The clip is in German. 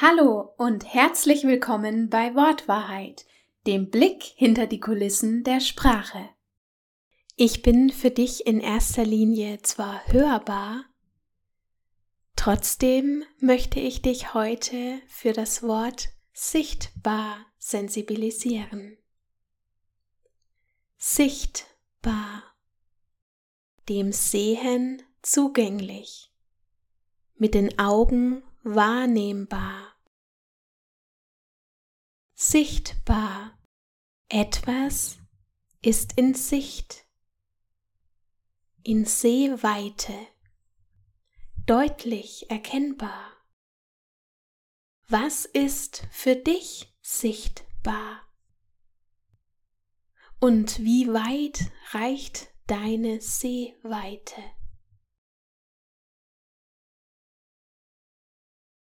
Hallo und herzlich willkommen bei Wortwahrheit, dem Blick hinter die Kulissen der Sprache. Ich bin für dich in erster Linie zwar hörbar, trotzdem möchte ich dich heute für das Wort sichtbar sensibilisieren. Sichtbar, dem Sehen zugänglich, mit den Augen wahrnehmbar. Sichtbar. Etwas ist in Sicht, in Sehweite, deutlich erkennbar. Was ist für dich sichtbar? Und wie weit reicht deine Sehweite?